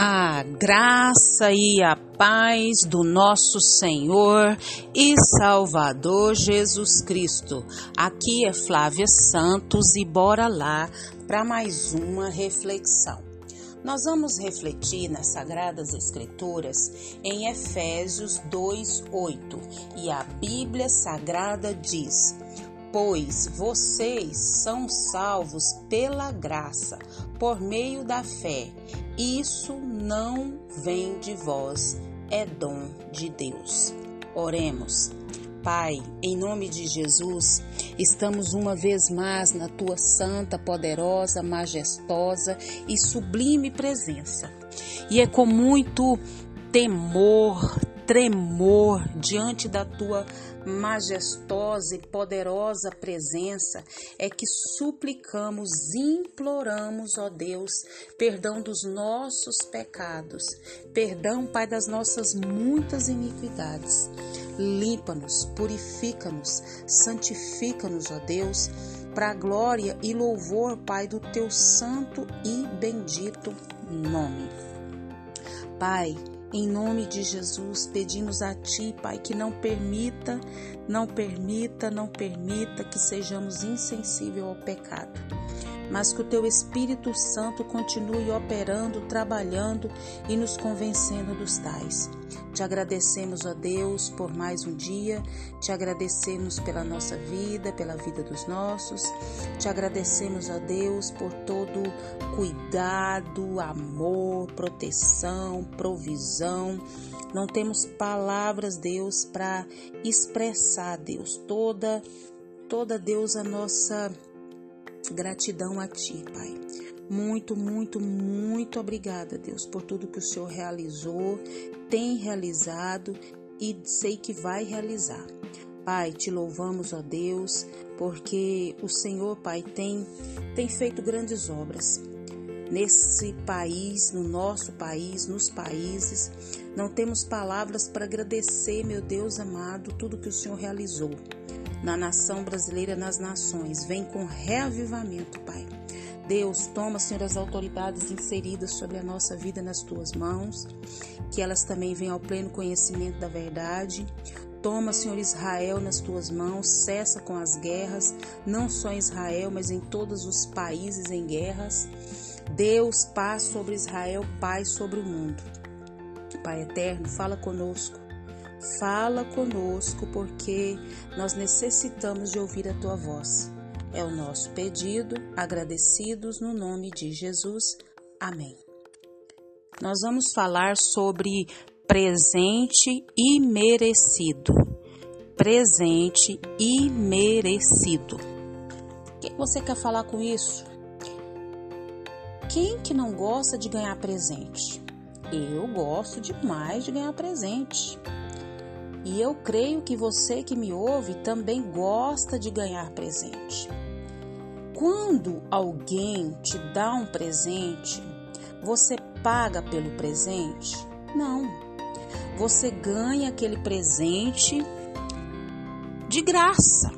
A graça e a paz do nosso Senhor e Salvador Jesus Cristo. Aqui é Flávia Santos e bora lá para mais uma reflexão. Nós vamos refletir nas Sagradas Escrituras em Efésios 2:8 e a Bíblia Sagrada diz: Pois vocês são salvos pela graça, por meio da fé. Isso não vem de vós, é dom de Deus. Oremos. Pai, em nome de Jesus, estamos uma vez mais na tua santa, poderosa, majestosa e sublime presença. E é com muito temor, tremor diante da tua majestosa e poderosa presença é que suplicamos, imploramos, ó Deus, perdão dos nossos pecados, perdão, Pai, das nossas muitas iniquidades. Limpa-nos, purifica-nos, santifica-nos, ó Deus, para a glória e louvor, Pai, do teu santo e bendito nome. Pai, em nome de Jesus, pedimos a Ti, Pai, que não permita, não permita, não permita que sejamos insensíveis ao pecado mas que o teu Espírito Santo continue operando, trabalhando e nos convencendo dos tais. Te agradecemos, ó Deus, por mais um dia, te agradecemos pela nossa vida, pela vida dos nossos, te agradecemos, ó Deus, por todo cuidado, amor, proteção, provisão. Não temos palavras, Deus, para expressar, Deus, toda, toda, Deus, a nossa Gratidão a Ti, Pai. Muito, muito, muito obrigada, Deus, por tudo que o Senhor realizou, tem realizado e sei que vai realizar. Pai, te louvamos, ó Deus, porque o Senhor, Pai, tem, tem feito grandes obras nesse país, no nosso país, nos países. Não temos palavras para agradecer, meu Deus amado, tudo que o Senhor realizou na nação brasileira, nas nações. Vem com reavivamento, Pai. Deus, toma, Senhor, as autoridades inseridas sobre a nossa vida nas tuas mãos, que elas também venham ao pleno conhecimento da verdade. Toma, Senhor Israel, nas tuas mãos, cessa com as guerras, não só em Israel, mas em todos os países em guerras. Deus, paz sobre Israel, paz sobre o mundo. Pai eterno, fala conosco Fala conosco, porque nós necessitamos de ouvir a tua voz. É o nosso pedido, agradecidos no nome de Jesus. Amém. Nós vamos falar sobre presente imerecido. Presente imerecido. O que você quer falar com isso? Quem que não gosta de ganhar presente? Eu gosto demais de ganhar presente. E eu creio que você que me ouve também gosta de ganhar presente. Quando alguém te dá um presente, você paga pelo presente? Não. Você ganha aquele presente de graça.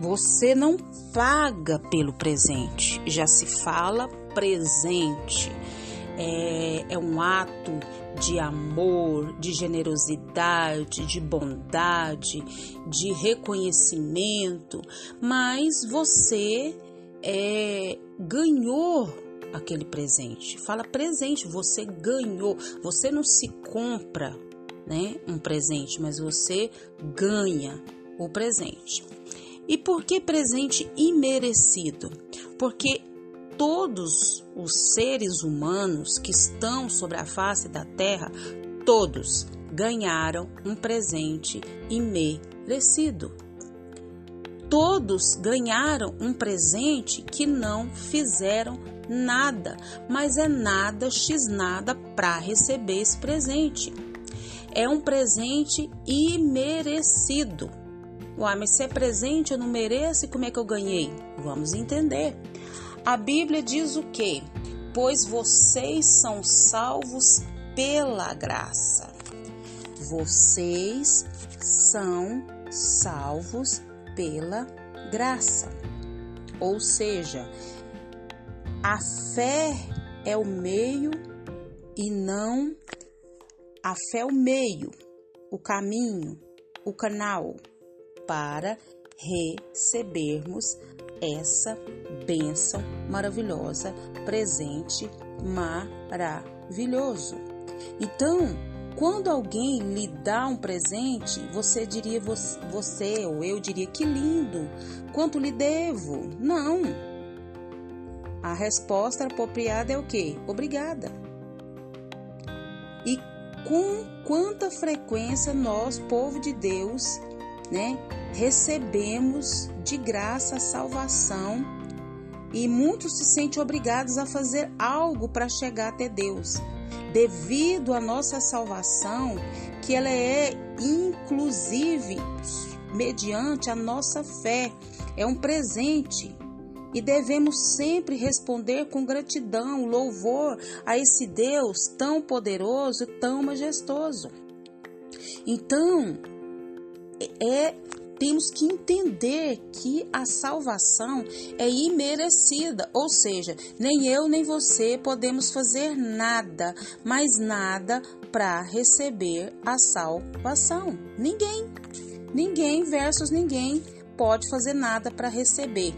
Você não paga pelo presente. Já se fala presente. É, é um ato de amor, de generosidade, de bondade, de reconhecimento, mas você é, ganhou aquele presente. Fala presente, você ganhou. Você não se compra, né, um presente, mas você ganha o presente. E por que presente imerecido? Porque todos os seres humanos que estão sobre a face da terra, todos ganharam um presente imerecido. Todos ganharam um presente que não fizeram nada, mas é nada x nada para receber esse presente. É um presente imerecido. Uai, mas se é presente eu não mereço, como é que eu ganhei? Vamos entender. A Bíblia diz o quê? Pois vocês são salvos pela graça. Vocês são salvos pela graça. Ou seja, a fé é o meio e não a fé é o meio, o caminho, o canal para recebermos essa bênção maravilhosa, presente maravilhoso. Então, quando alguém lhe dá um presente, você diria você ou eu diria que lindo, quanto lhe devo? Não. A resposta apropriada é o quê? Obrigada. E com quanta frequência nós, povo de Deus, né, recebemos de graça a salvação e muitos se sentem obrigados a fazer algo para chegar até Deus devido à nossa salvação, que ela é inclusive mediante a nossa fé, é um presente. E devemos sempre responder com gratidão, louvor a esse Deus tão poderoso, tão majestoso. Então, é temos que entender que a salvação é imerecida, ou seja, nem eu nem você podemos fazer nada, mais nada para receber a salvação. Ninguém, ninguém versus ninguém pode fazer nada para receber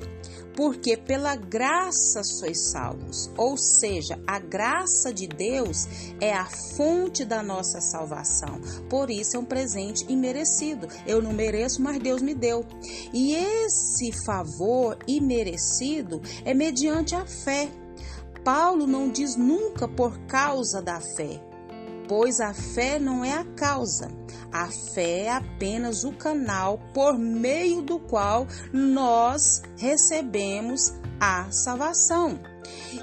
porque pela graça sois salvos. Ou seja, a graça de Deus é a fonte da nossa salvação. Por isso é um presente imerecido. Eu não mereço, mas Deus me deu. E esse favor imerecido é mediante a fé. Paulo não diz nunca por causa da fé, pois a fé não é a causa. A fé é apenas o canal por meio do qual nós recebemos a salvação.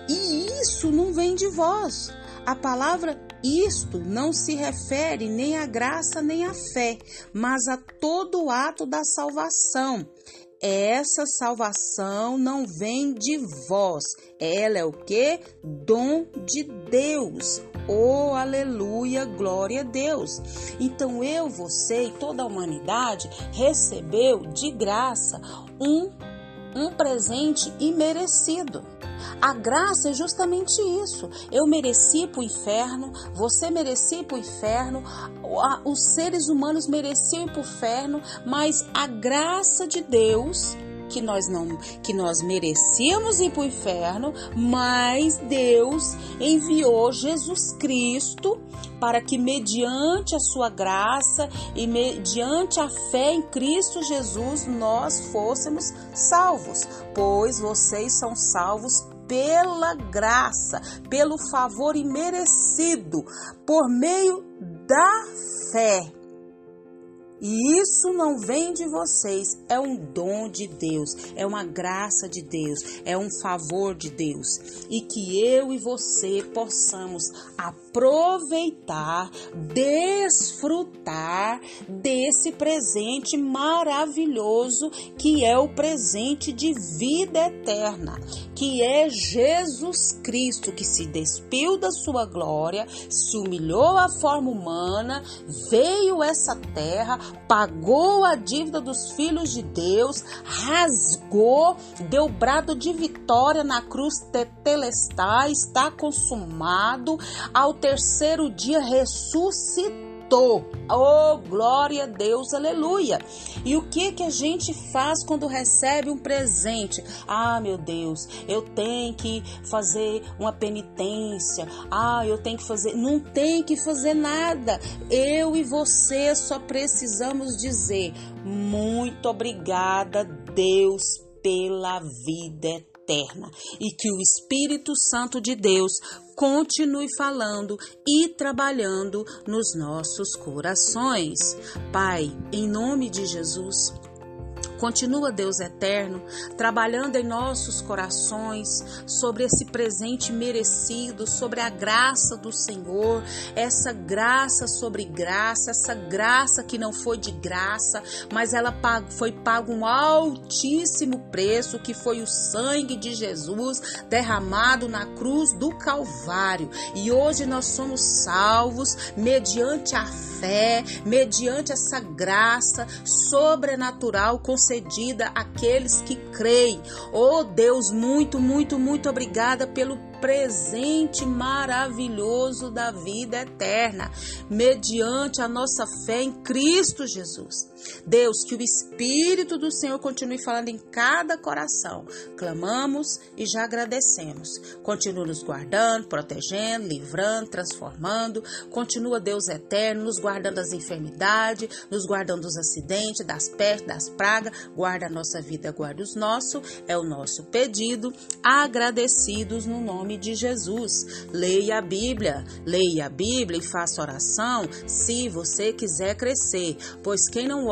E isso não vem de vós. A palavra isto não se refere nem à graça nem à fé, mas a todo o ato da salvação. Essa salvação não vem de vós, ela é o que? Dom de Deus. Oh, aleluia, glória a Deus. Então eu, você e toda a humanidade recebeu de graça um um presente imerecido. A graça é justamente isso. Eu mereci para o inferno, você merecia para o inferno, os seres humanos mereciam para o inferno, mas a graça de Deus que nós não que nós merecíamos ir para o inferno, mas Deus enviou Jesus Cristo para que mediante a sua graça e mediante a fé em Cristo Jesus nós fôssemos salvos, pois vocês são salvos pela graça, pelo favor imerecido, por meio da fé. E isso não vem de vocês, é um dom de Deus, é uma graça de Deus, é um favor de Deus. E que eu e você possamos aproveitar, desfrutar desse presente maravilhoso que é o presente de vida eterna, que é Jesus Cristo que se despiu da sua glória, se humilhou à forma humana, veio a essa terra pagou a dívida dos filhos de Deus, rasgou, deu brado de vitória na cruz tetelestai, está consumado, ao terceiro dia ressuscitou Oh, glória a Deus, aleluia. E o que que a gente faz quando recebe um presente? Ah, meu Deus, eu tenho que fazer uma penitência. Ah, eu tenho que fazer. Não tem que fazer nada. Eu e você só precisamos dizer muito obrigada, Deus, pela vida eterna e que o Espírito Santo de Deus continue falando e trabalhando nos nossos corações. Pai, em nome de Jesus, Continua, Deus eterno, trabalhando em nossos corações sobre esse presente merecido, sobre a graça do Senhor, essa graça sobre graça, essa graça que não foi de graça, mas ela foi pago um altíssimo preço, que foi o sangue de Jesus derramado na cruz do Calvário. E hoje nós somos salvos mediante a fé, mediante essa graça sobrenatural concedida àqueles que creem. Oh Deus, muito, muito, muito obrigada pelo presente maravilhoso da vida eterna, mediante a nossa fé em Cristo Jesus. Deus, que o Espírito do Senhor continue falando em cada coração. Clamamos e já agradecemos. Continua nos guardando, protegendo, livrando, transformando. Continua, Deus eterno, nos guardando das enfermidades, nos guardando dos acidentes, das pestes, das pragas. Guarda a nossa vida, guarda os nossos. É o nosso pedido. Agradecidos no nome de Jesus. Leia a Bíblia, leia a Bíblia e faça oração se você quiser crescer, pois quem não